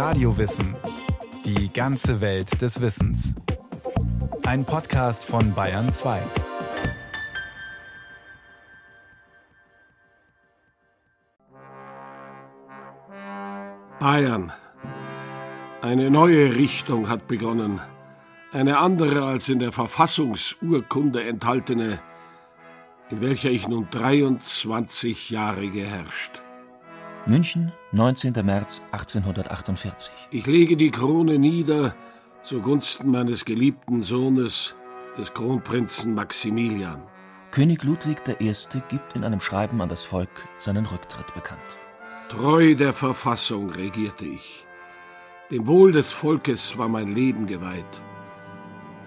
Radiowissen. Die ganze Welt des Wissens. Ein Podcast von Bayern 2. Bayern. Eine neue Richtung hat begonnen. Eine andere als in der Verfassungsurkunde enthaltene, in welcher ich nun 23 Jahre geherrscht. München, 19. März 1848. Ich lege die Krone nieder zugunsten meines geliebten Sohnes, des Kronprinzen Maximilian. König Ludwig I. gibt in einem Schreiben an das Volk seinen Rücktritt bekannt. Treu der Verfassung regierte ich. Dem Wohl des Volkes war mein Leben geweiht.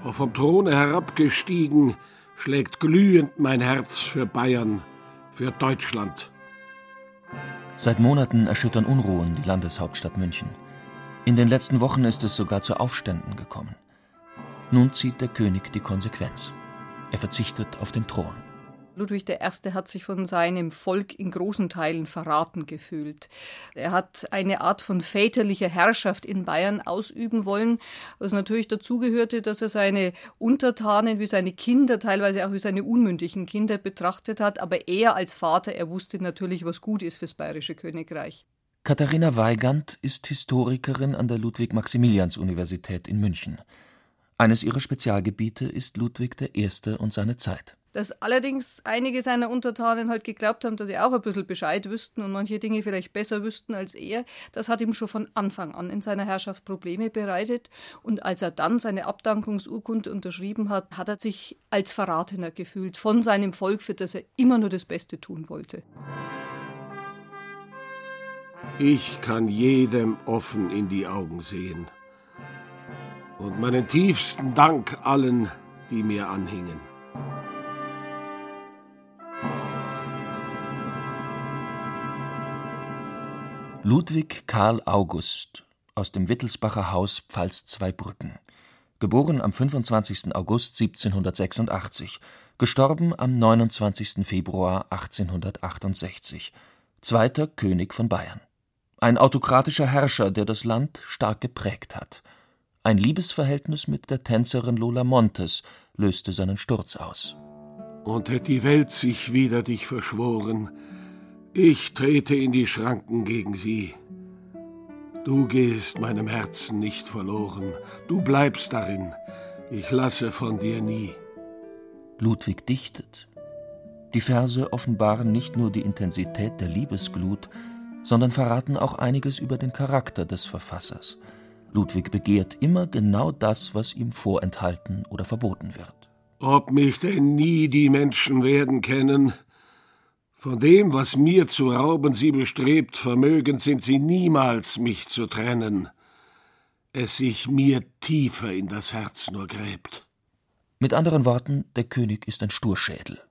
Auch vom Throne herabgestiegen, schlägt glühend mein Herz für Bayern, für Deutschland. Seit Monaten erschüttern Unruhen die Landeshauptstadt München. In den letzten Wochen ist es sogar zu Aufständen gekommen. Nun zieht der König die Konsequenz. Er verzichtet auf den Thron. Ludwig I. hat sich von seinem Volk in großen Teilen verraten gefühlt. Er hat eine Art von väterlicher Herrschaft in Bayern ausüben wollen, was natürlich dazugehörte, dass er seine Untertanen wie seine Kinder, teilweise auch wie seine unmündigen Kinder betrachtet hat. Aber er als Vater, er wusste natürlich, was gut ist fürs bayerische Königreich. Katharina Weigand ist Historikerin an der Ludwig-Maximilians-Universität in München. Eines ihrer Spezialgebiete ist Ludwig I. und seine Zeit dass allerdings einige seiner Untertanen halt geglaubt haben, dass sie auch ein bisschen Bescheid wüssten und manche Dinge vielleicht besser wüssten als er. Das hat ihm schon von Anfang an in seiner Herrschaft Probleme bereitet. Und als er dann seine Abdankungsurkunde unterschrieben hat, hat er sich als Verratener gefühlt von seinem Volk, für das er immer nur das Beste tun wollte. Ich kann jedem offen in die Augen sehen und meinen tiefsten Dank allen, die mir anhingen. Ludwig Karl August aus dem Wittelsbacher Haus Pfalz-Zweibrücken, geboren am 25. August 1786, gestorben am 29. Februar 1868, zweiter König von Bayern. Ein autokratischer Herrscher, der das Land stark geprägt hat. Ein Liebesverhältnis mit der Tänzerin Lola Montes löste seinen Sturz aus. Und hätte die Welt sich wider dich verschworen, ich trete in die Schranken gegen sie. Du gehst meinem Herzen nicht verloren, du bleibst darin, ich lasse von dir nie. Ludwig dichtet. Die Verse offenbaren nicht nur die Intensität der Liebesglut, sondern verraten auch einiges über den Charakter des Verfassers. Ludwig begehrt immer genau das, was ihm vorenthalten oder verboten wird. Ob mich denn nie die Menschen werden kennen, von dem, was mir zu rauben sie bestrebt, vermögend sind sie niemals, mich zu trennen, es sich mir tiefer in das Herz nur gräbt. Mit anderen Worten, der König ist ein Sturschädel.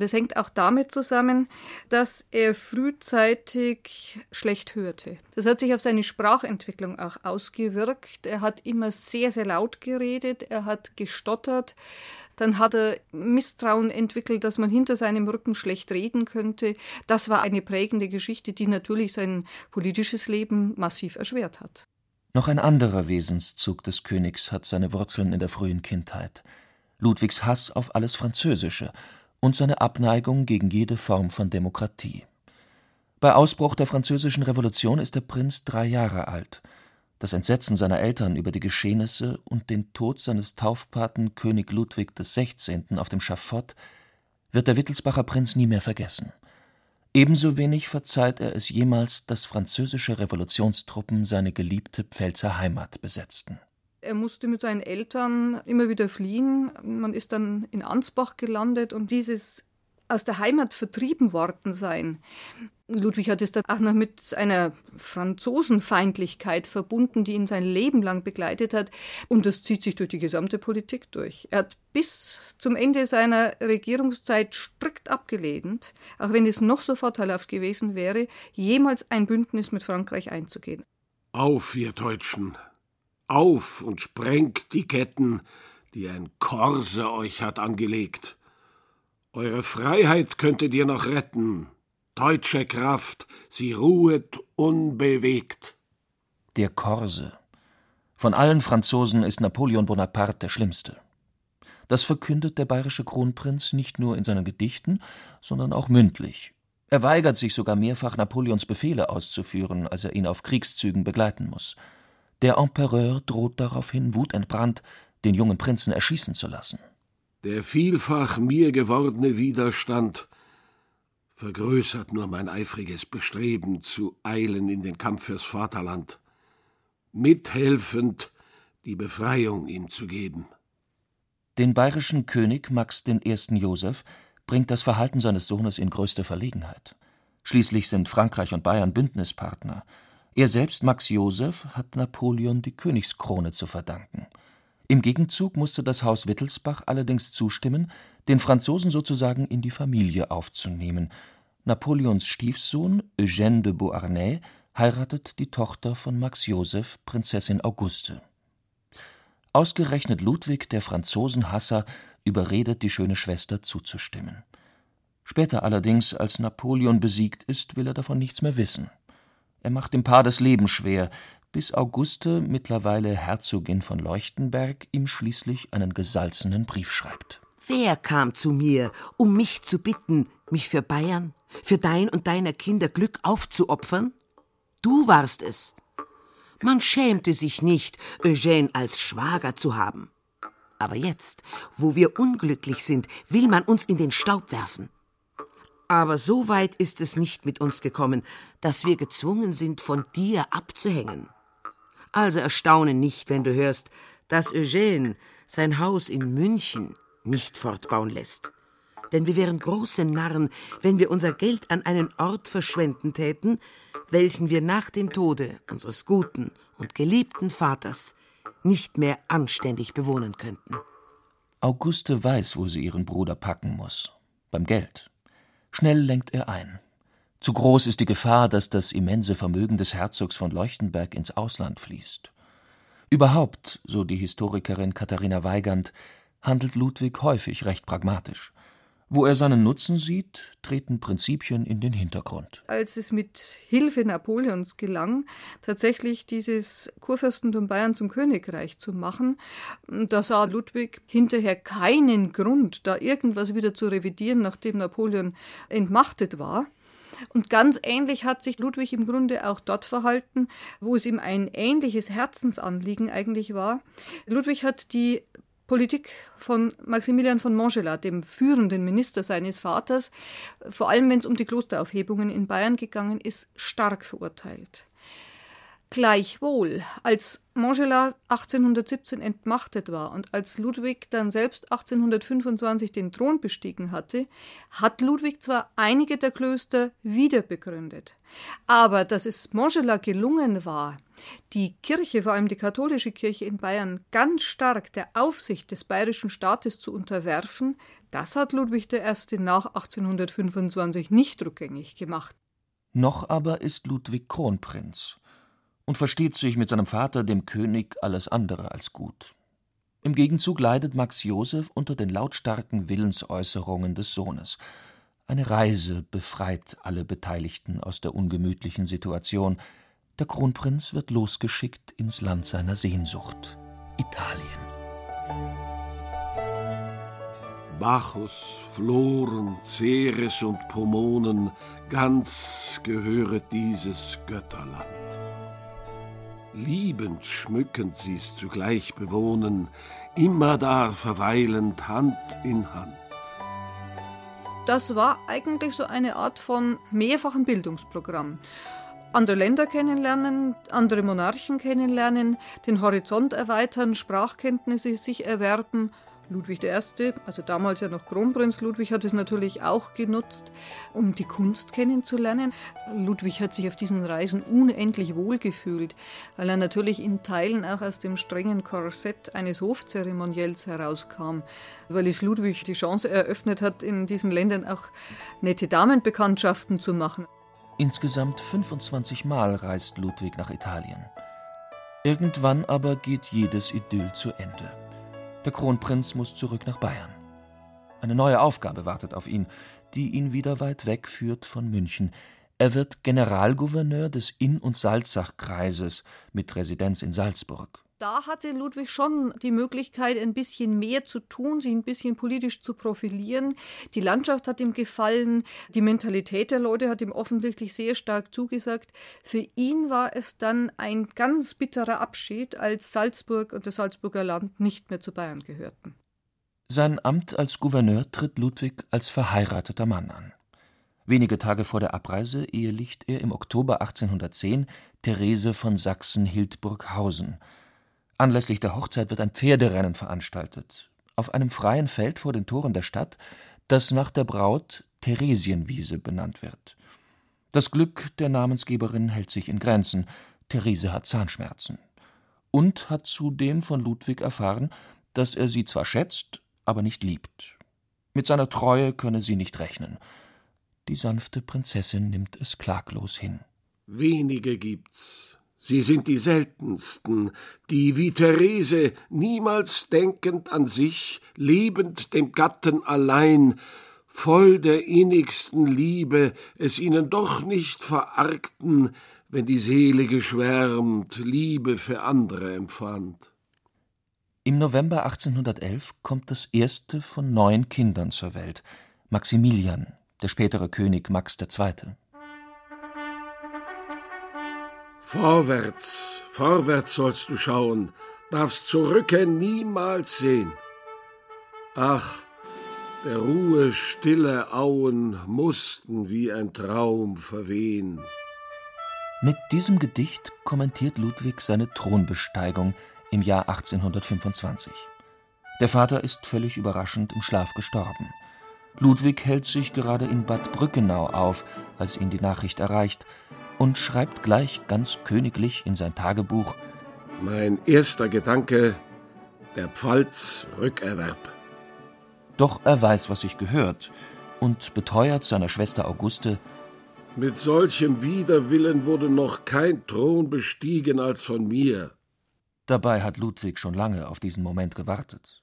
Das hängt auch damit zusammen, dass er frühzeitig schlecht hörte. Das hat sich auf seine Sprachentwicklung auch ausgewirkt. Er hat immer sehr, sehr laut geredet, er hat gestottert. Dann hat er Misstrauen entwickelt, dass man hinter seinem Rücken schlecht reden könnte. Das war eine prägende Geschichte, die natürlich sein politisches Leben massiv erschwert hat. Noch ein anderer Wesenszug des Königs hat seine Wurzeln in der frühen Kindheit. Ludwigs Hass auf alles Französische und seine Abneigung gegen jede Form von Demokratie. Bei Ausbruch der Französischen Revolution ist der Prinz drei Jahre alt. Das Entsetzen seiner Eltern über die Geschehnisse und den Tod seines Taufpaten König Ludwig XVI. auf dem Schafott wird der Wittelsbacher Prinz nie mehr vergessen. Ebenso wenig verzeiht er es jemals, dass französische Revolutionstruppen seine geliebte Pfälzer Heimat besetzten. Er musste mit seinen Eltern immer wieder fliehen. Man ist dann in Ansbach gelandet und dieses aus der Heimat vertrieben worden sein. Ludwig hat es dann auch noch mit einer Franzosenfeindlichkeit verbunden, die ihn sein Leben lang begleitet hat. Und das zieht sich durch die gesamte Politik durch. Er hat bis zum Ende seiner Regierungszeit strikt abgelehnt, auch wenn es noch so vorteilhaft gewesen wäre, jemals ein Bündnis mit Frankreich einzugehen. Auf, ihr Deutschen, auf und sprengt die Ketten, die ein Korse euch hat angelegt. Eure Freiheit könntet ihr noch retten. Deutsche Kraft, sie ruhet unbewegt. Der Korse. Von allen Franzosen ist Napoleon Bonaparte der schlimmste. Das verkündet der bayerische Kronprinz nicht nur in seinen Gedichten, sondern auch mündlich. Er weigert sich sogar mehrfach, Napoleons Befehle auszuführen, als er ihn auf Kriegszügen begleiten muss. Der Empereur droht daraufhin wutentbrannt, den jungen Prinzen erschießen zu lassen. Der vielfach mir gewordene Widerstand vergrößert nur mein eifriges Bestreben, zu eilen in den Kampf fürs Vaterland, mithelfend die Befreiung ihm zu geben. Den bayerischen König Max I. Joseph bringt das Verhalten seines Sohnes in größte Verlegenheit. Schließlich sind Frankreich und Bayern Bündnispartner. Er selbst, Max Joseph, hat Napoleon die Königskrone zu verdanken. Im Gegenzug musste das Haus Wittelsbach allerdings zustimmen, den Franzosen sozusagen in die Familie aufzunehmen. Napoleons Stiefsohn Eugène de Beauharnais heiratet die Tochter von Max Joseph, Prinzessin Auguste. Ausgerechnet Ludwig, der Franzosenhasser, überredet die schöne Schwester zuzustimmen. Später allerdings, als Napoleon besiegt ist, will er davon nichts mehr wissen. Er macht dem Paar das Leben schwer, bis Auguste, mittlerweile Herzogin von Leuchtenberg, ihm schließlich einen gesalzenen Brief schreibt. Wer kam zu mir, um mich zu bitten, mich für Bayern, für dein und deiner Kinder Glück aufzuopfern? Du warst es. Man schämte sich nicht, Eugène als Schwager zu haben. Aber jetzt, wo wir unglücklich sind, will man uns in den Staub werfen. Aber so weit ist es nicht mit uns gekommen, dass wir gezwungen sind, von dir abzuhängen. Also erstaune nicht, wenn du hörst, dass Eugène sein Haus in München nicht fortbauen lässt. Denn wir wären große Narren, wenn wir unser Geld an einen Ort verschwenden täten, welchen wir nach dem Tode unseres guten und geliebten Vaters nicht mehr anständig bewohnen könnten. Auguste weiß, wo sie ihren Bruder packen muss. Beim Geld. Schnell lenkt er ein. Zu groß ist die Gefahr, dass das immense Vermögen des Herzogs von Leuchtenberg ins Ausland fließt. Überhaupt, so die Historikerin Katharina Weigand, handelt Ludwig häufig recht pragmatisch. Wo er seinen Nutzen sieht, treten Prinzipien in den Hintergrund. Als es mit Hilfe Napoleons gelang, tatsächlich dieses Kurfürstentum Bayern zum Königreich zu machen, da sah Ludwig hinterher keinen Grund, da irgendwas wieder zu revidieren, nachdem Napoleon entmachtet war. Und ganz ähnlich hat sich Ludwig im Grunde auch dort verhalten, wo es ihm ein ähnliches Herzensanliegen eigentlich war. Ludwig hat die Politik von Maximilian von Montgelat, dem führenden Minister seines Vaters, vor allem wenn es um die Klosteraufhebungen in Bayern gegangen ist, stark verurteilt. Gleichwohl, als Montgelat 1817 entmachtet war und als Ludwig dann selbst 1825 den Thron bestiegen hatte, hat Ludwig zwar einige der Klöster wiederbegründet, aber dass es Montgelat gelungen war, die Kirche, vor allem die katholische Kirche in Bayern, ganz stark der Aufsicht des bayerischen Staates zu unterwerfen, das hat Ludwig I. nach 1825 nicht rückgängig gemacht. Noch aber ist Ludwig Kronprinz und versteht sich mit seinem Vater, dem König, alles andere als gut. Im Gegenzug leidet Max Joseph unter den lautstarken Willensäußerungen des Sohnes. Eine Reise befreit alle Beteiligten aus der ungemütlichen Situation. Der Kronprinz wird losgeschickt ins Land seiner Sehnsucht, Italien. Bacchus, Floren, Ceres und Pomonen, ganz gehöret dieses Götterland. Liebend schmückend sie's zugleich bewohnen, immerdar verweilend Hand in Hand. Das war eigentlich so eine Art von mehrfachem Bildungsprogramm. Andere Länder kennenlernen, andere Monarchen kennenlernen, den Horizont erweitern, Sprachkenntnisse sich erwerben – Ludwig I., also damals ja noch Kronprinz Ludwig, hat es natürlich auch genutzt, um die Kunst kennenzulernen. Ludwig hat sich auf diesen Reisen unendlich wohlgefühlt, weil er natürlich in Teilen auch aus dem strengen Korsett eines Hofzeremoniells herauskam, weil es Ludwig die Chance eröffnet hat, in diesen Ländern auch nette Damenbekanntschaften zu machen. Insgesamt 25 Mal reist Ludwig nach Italien. Irgendwann aber geht jedes Idyll zu Ende. Der Kronprinz muss zurück nach Bayern. Eine neue Aufgabe wartet auf ihn, die ihn wieder weit weg führt von München. Er wird Generalgouverneur des Inn- und Salzach-Kreises mit Residenz in Salzburg da hatte Ludwig schon die Möglichkeit, ein bisschen mehr zu tun, sich ein bisschen politisch zu profilieren. Die Landschaft hat ihm gefallen, die Mentalität der Leute hat ihm offensichtlich sehr stark zugesagt. Für ihn war es dann ein ganz bitterer Abschied, als Salzburg und das Salzburger Land nicht mehr zu Bayern gehörten. Sein Amt als Gouverneur tritt Ludwig als verheirateter Mann an. Wenige Tage vor der Abreise ehelicht er im Oktober 1810 Therese von Sachsen-Hildburghausen, Anlässlich der Hochzeit wird ein Pferderennen veranstaltet, auf einem freien Feld vor den Toren der Stadt, das nach der Braut Theresienwiese benannt wird. Das Glück der Namensgeberin hält sich in Grenzen. Therese hat Zahnschmerzen und hat zudem von Ludwig erfahren, dass er sie zwar schätzt, aber nicht liebt. Mit seiner Treue könne sie nicht rechnen. Die sanfte Prinzessin nimmt es klaglos hin. Wenige gibt's, Sie sind die seltensten, die wie Therese niemals denkend an sich, lebend dem Gatten allein, voll der innigsten Liebe, es ihnen doch nicht verargten, wenn die Seele geschwärmt, Liebe für andere empfand. Im November 1811 kommt das erste von neun Kindern zur Welt, Maximilian, der spätere König Max II. Vorwärts, vorwärts sollst du schauen, darfst zurücke niemals sehen. Ach, der Ruhe stille Auen mussten wie ein Traum verwehen. Mit diesem Gedicht kommentiert Ludwig seine Thronbesteigung im Jahr 1825. Der Vater ist völlig überraschend im Schlaf gestorben. Ludwig hält sich gerade in Bad Brückenau auf, als ihn die Nachricht erreicht, und schreibt gleich ganz königlich in sein Tagebuch Mein erster Gedanke, der Pfalz Rückerwerb. Doch er weiß, was sich gehört, und beteuert seiner Schwester Auguste Mit solchem Widerwillen wurde noch kein Thron bestiegen als von mir. Dabei hat Ludwig schon lange auf diesen Moment gewartet.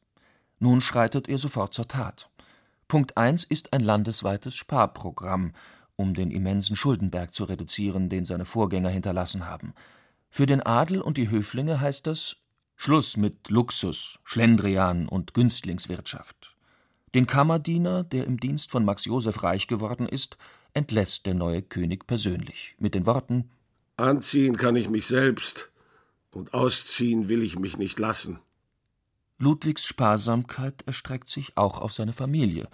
Nun schreitet er sofort zur Tat. Punkt 1 ist ein landesweites Sparprogramm, um den immensen Schuldenberg zu reduzieren, den seine Vorgänger hinterlassen haben. Für den Adel und die Höflinge heißt das Schluss mit Luxus, Schlendrian und Günstlingswirtschaft. Den Kammerdiener, der im Dienst von Max Joseph reich geworden ist, entlässt der neue König persönlich mit den Worten Anziehen kann ich mich selbst, und ausziehen will ich mich nicht lassen. Ludwigs Sparsamkeit erstreckt sich auch auf seine Familie.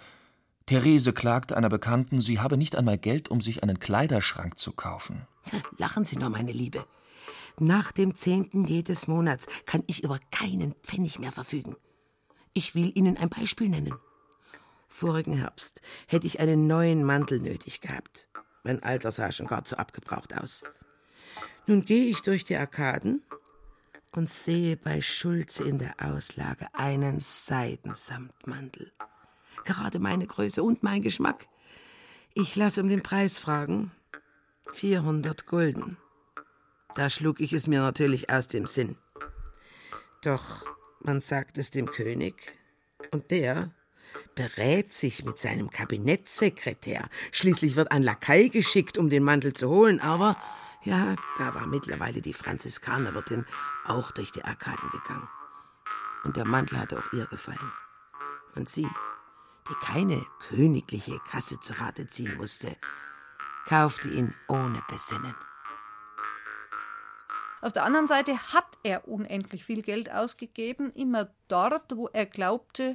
Therese klagte einer Bekannten, sie habe nicht einmal Geld, um sich einen Kleiderschrank zu kaufen. Lachen Sie nur, meine Liebe. Nach dem zehnten jedes Monats kann ich über keinen Pfennig mehr verfügen. Ich will Ihnen ein Beispiel nennen. Vorigen Herbst hätte ich einen neuen Mantel nötig gehabt. Mein alter sah schon gar zu abgebraucht aus. Nun gehe ich durch die Arkaden und sehe bei Schulze in der Auslage einen Seidensamtmantel gerade meine Größe und mein Geschmack. Ich lasse um den Preis fragen. 400 Gulden. Da schlug ich es mir natürlich aus dem Sinn. Doch man sagt es dem König, und der berät sich mit seinem Kabinettssekretär. Schließlich wird ein Lakai geschickt, um den Mantel zu holen, aber ja, da war mittlerweile die Franziskanerwirtin auch durch die Arkaden gegangen. Und der Mantel hatte auch ihr gefallen. Und sie, die keine königliche Kasse zu Rate ziehen musste, kaufte ihn ohne Besinnen. Auf der anderen Seite hat er unendlich viel Geld ausgegeben, immer dort, wo er glaubte,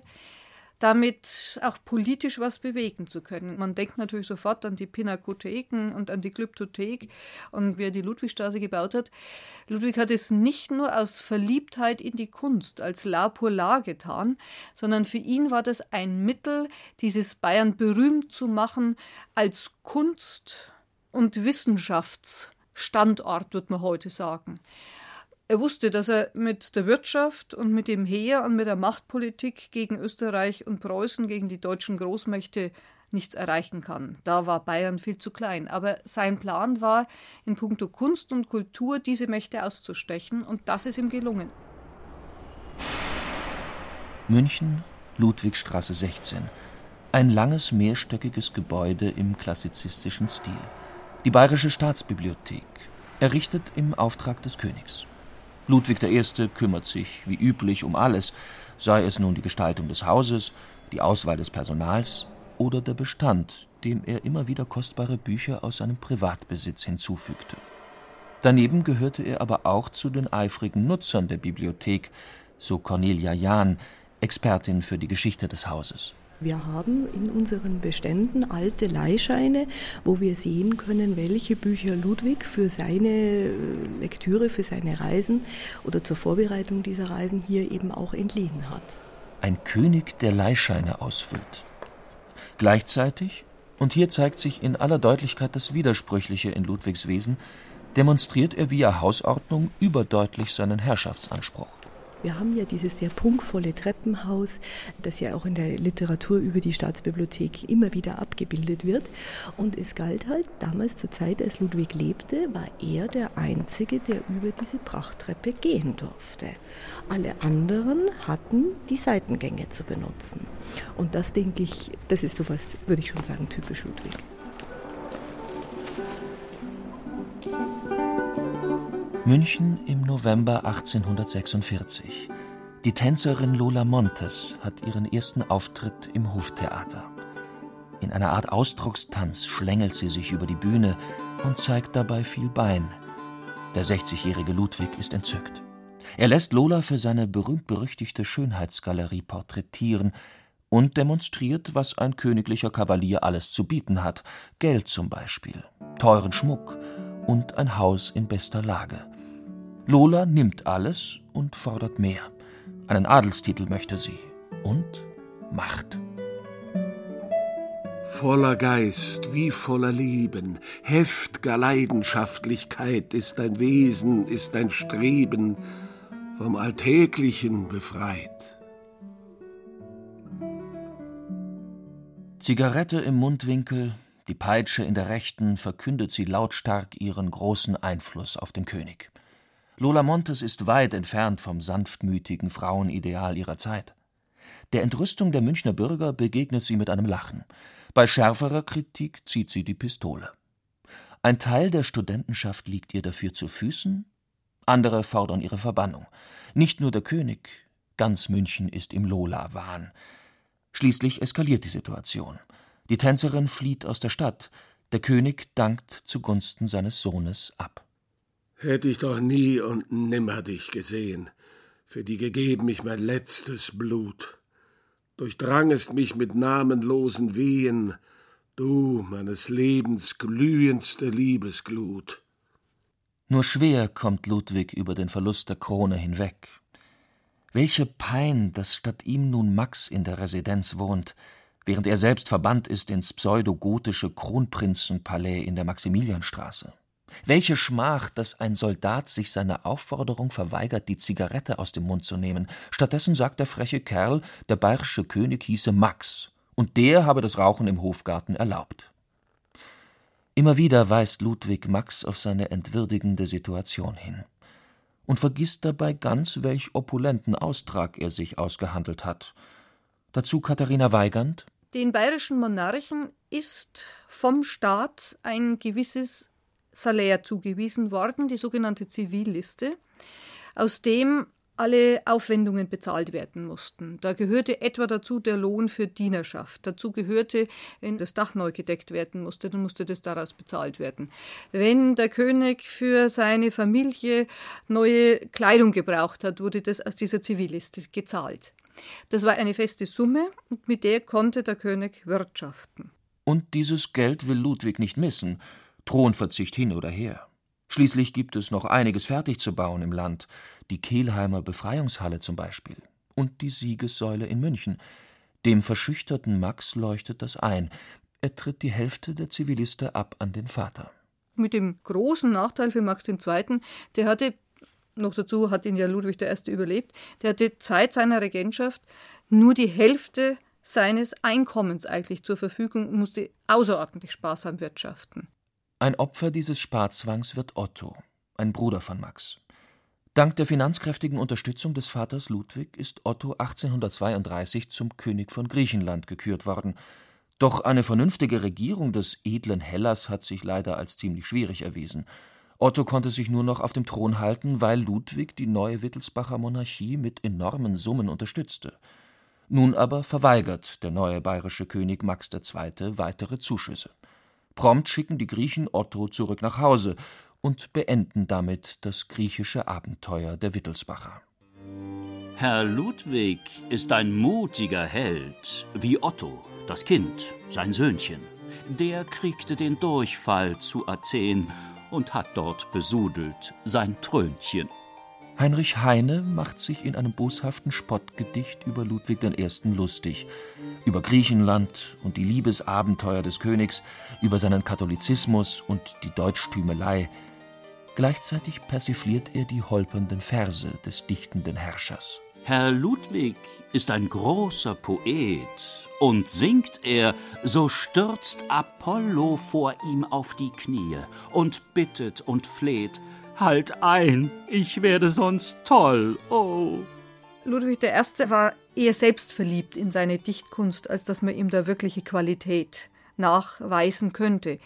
damit auch politisch was bewegen zu können. Man denkt natürlich sofort an die Pinakotheken und an die Glyptothek und wer die Ludwigstraße gebaut hat. Ludwig hat es nicht nur aus Verliebtheit in die Kunst als La pour La getan, sondern für ihn war das ein Mittel, dieses Bayern berühmt zu machen als Kunst- und Wissenschaftsstandort, würde man heute sagen. Er wusste, dass er mit der Wirtschaft und mit dem Heer und mit der Machtpolitik gegen Österreich und Preußen, gegen die deutschen Großmächte nichts erreichen kann. Da war Bayern viel zu klein. Aber sein Plan war, in puncto Kunst und Kultur diese Mächte auszustechen, und das ist ihm gelungen. München, Ludwigstraße 16. Ein langes mehrstöckiges Gebäude im klassizistischen Stil. Die Bayerische Staatsbibliothek, errichtet im Auftrag des Königs. Ludwig I. kümmert sich, wie üblich, um alles, sei es nun die Gestaltung des Hauses, die Auswahl des Personals oder der Bestand, dem er immer wieder kostbare Bücher aus seinem Privatbesitz hinzufügte. Daneben gehörte er aber auch zu den eifrigen Nutzern der Bibliothek, so Cornelia Jahn, Expertin für die Geschichte des Hauses. Wir haben in unseren Beständen alte Leihscheine, wo wir sehen können, welche Bücher Ludwig für seine äh, Lektüre, für seine Reisen oder zur Vorbereitung dieser Reisen hier eben auch entliehen hat. Ein König, der Leihscheine ausfüllt. Gleichzeitig, und hier zeigt sich in aller Deutlichkeit das Widersprüchliche in Ludwigs Wesen, demonstriert er via Hausordnung überdeutlich seinen Herrschaftsanspruch. Wir haben ja dieses sehr prunkvolle Treppenhaus, das ja auch in der Literatur über die Staatsbibliothek immer wieder abgebildet wird. Und es galt halt damals zur Zeit, als Ludwig lebte, war er der Einzige, der über diese Prachttreppe gehen durfte. Alle anderen hatten die Seitengänge zu benutzen. Und das denke ich, das ist sowas, würde ich schon sagen, typisch Ludwig. München im November 1846. Die Tänzerin Lola Montes hat ihren ersten Auftritt im Hoftheater. In einer Art Ausdruckstanz schlängelt sie sich über die Bühne und zeigt dabei viel Bein. Der 60-jährige Ludwig ist entzückt. Er lässt Lola für seine berühmt-berüchtigte Schönheitsgalerie porträtieren und demonstriert, was ein königlicher Kavalier alles zu bieten hat: Geld zum Beispiel, teuren Schmuck und ein Haus in bester Lage. Lola nimmt alles und fordert mehr. Einen Adelstitel möchte sie und Macht. Voller Geist wie voller Leben, heftger Leidenschaftlichkeit ist dein Wesen, ist dein Streben, vom Alltäglichen befreit. Zigarette im Mundwinkel, die Peitsche in der rechten, verkündet sie lautstark ihren großen Einfluss auf den König. Lola Montes ist weit entfernt vom sanftmütigen Frauenideal ihrer Zeit. Der Entrüstung der Münchner Bürger begegnet sie mit einem Lachen. Bei schärferer Kritik zieht sie die Pistole. Ein Teil der Studentenschaft liegt ihr dafür zu Füßen, andere fordern ihre Verbannung. Nicht nur der König, ganz München ist im Lola-Wahn. Schließlich eskaliert die Situation. Die Tänzerin flieht aus der Stadt, der König dankt zugunsten seines Sohnes ab. Hätte ich doch nie und nimmer dich gesehen, für die gegeben ich mein letztes Blut. Durchdrangest mich mit namenlosen Wehen, du meines Lebens glühendste Liebesglut. Nur schwer kommt Ludwig über den Verlust der Krone hinweg. Welche Pein, dass statt ihm nun Max in der Residenz wohnt, während er selbst verbannt ist ins pseudogotische Kronprinzenpalais in der Maximilianstraße. Welche Schmach, dass ein Soldat sich seiner Aufforderung verweigert, die Zigarette aus dem Mund zu nehmen. Stattdessen sagt der freche Kerl, der bayerische König hieße Max, und der habe das Rauchen im Hofgarten erlaubt. Immer wieder weist Ludwig Max auf seine entwürdigende Situation hin und vergisst dabei ganz, welch opulenten Austrag er sich ausgehandelt hat. Dazu Katharina Weigand. Den bayerischen Monarchen ist vom Staat ein gewisses Salär zugewiesen worden, die sogenannte Zivilliste, aus dem alle Aufwendungen bezahlt werden mussten. Da gehörte etwa dazu der Lohn für Dienerschaft. Dazu gehörte, wenn das Dach neu gedeckt werden musste, dann musste das daraus bezahlt werden. Wenn der König für seine Familie neue Kleidung gebraucht hat, wurde das aus dieser Zivilliste gezahlt. Das war eine feste Summe mit der konnte der König wirtschaften. Und dieses Geld will Ludwig nicht missen. Thronverzicht hin oder her. Schließlich gibt es noch einiges fertig zu bauen im Land, die Kelheimer Befreiungshalle zum Beispiel und die Siegessäule in München. Dem verschüchterten Max leuchtet das ein. Er tritt die Hälfte der Ziviliste ab an den Vater. Mit dem großen Nachteil für Max II., der hatte, noch dazu hat ihn ja Ludwig I. überlebt, der hatte Zeit seiner Regentschaft nur die Hälfte seines Einkommens eigentlich zur Verfügung und musste außerordentlich sparsam wirtschaften. Ein Opfer dieses Sparzwangs wird Otto, ein Bruder von Max. Dank der finanzkräftigen Unterstützung des Vaters Ludwig ist Otto 1832 zum König von Griechenland gekürt worden. Doch eine vernünftige Regierung des edlen Hellas hat sich leider als ziemlich schwierig erwiesen. Otto konnte sich nur noch auf dem Thron halten, weil Ludwig die neue Wittelsbacher Monarchie mit enormen Summen unterstützte. Nun aber verweigert der neue bayerische König Max II. weitere Zuschüsse. Prompt schicken die Griechen Otto zurück nach Hause und beenden damit das griechische Abenteuer der Wittelsbacher. Herr Ludwig ist ein mutiger Held, wie Otto, das Kind, sein Söhnchen. Der kriegte den Durchfall zu Athen und hat dort besudelt sein Trönchen. Heinrich Heine macht sich in einem boshaften Spottgedicht über Ludwig I. lustig, über Griechenland und die Liebesabenteuer des Königs, über seinen Katholizismus und die Deutschtümelei. Gleichzeitig persifliert er die holpernden Verse des dichtenden Herrschers. Herr Ludwig ist ein großer Poet, und singt er, so stürzt Apollo vor ihm auf die Knie und bittet und fleht, Halt ein, ich werde sonst toll, oh. Ludwig I. war eher selbstverliebt in seine Dichtkunst, als dass man ihm da wirkliche Qualität nachweisen könnte.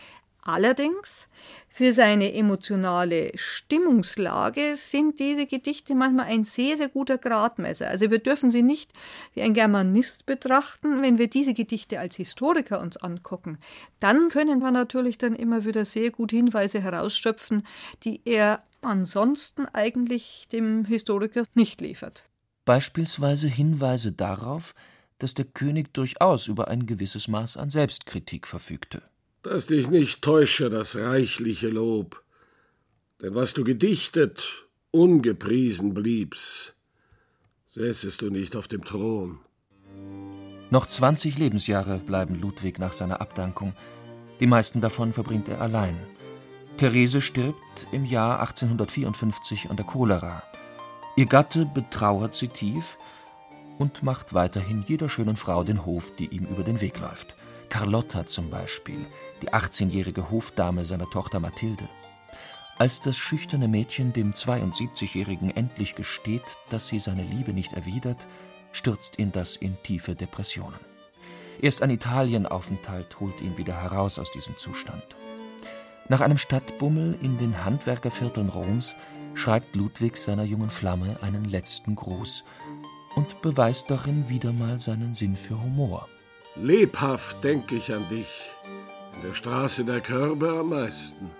Allerdings, für seine emotionale Stimmungslage sind diese Gedichte manchmal ein sehr, sehr guter Gradmesser. Also wir dürfen sie nicht wie ein Germanist betrachten. Wenn wir diese Gedichte als Historiker uns angucken, dann können wir natürlich dann immer wieder sehr gut Hinweise herausschöpfen, die er ansonsten eigentlich dem Historiker nicht liefert. Beispielsweise Hinweise darauf, dass der König durchaus über ein gewisses Maß an Selbstkritik verfügte dass dich nicht täusche das reichliche Lob, denn was du gedichtet, ungepriesen bliebst, säßest du nicht auf dem Thron. Noch 20 Lebensjahre bleiben Ludwig nach seiner Abdankung. Die meisten davon verbringt er allein. Therese stirbt im Jahr 1854 an der Cholera. Ihr Gatte betrauert sie tief und macht weiterhin jeder schönen Frau den Hof, die ihm über den Weg läuft. Carlotta zum Beispiel, die 18-jährige Hofdame seiner Tochter Mathilde. Als das schüchterne Mädchen dem 72-Jährigen endlich gesteht, dass sie seine Liebe nicht erwidert, stürzt ihn das in tiefe Depressionen. Erst ein Italienaufenthalt holt ihn wieder heraus aus diesem Zustand. Nach einem Stadtbummel in den Handwerkervierteln Roms schreibt Ludwig seiner jungen Flamme einen letzten Gruß und beweist darin wieder mal seinen Sinn für Humor. Lebhaft denk ich an dich, in der Straße der Körbe am meisten.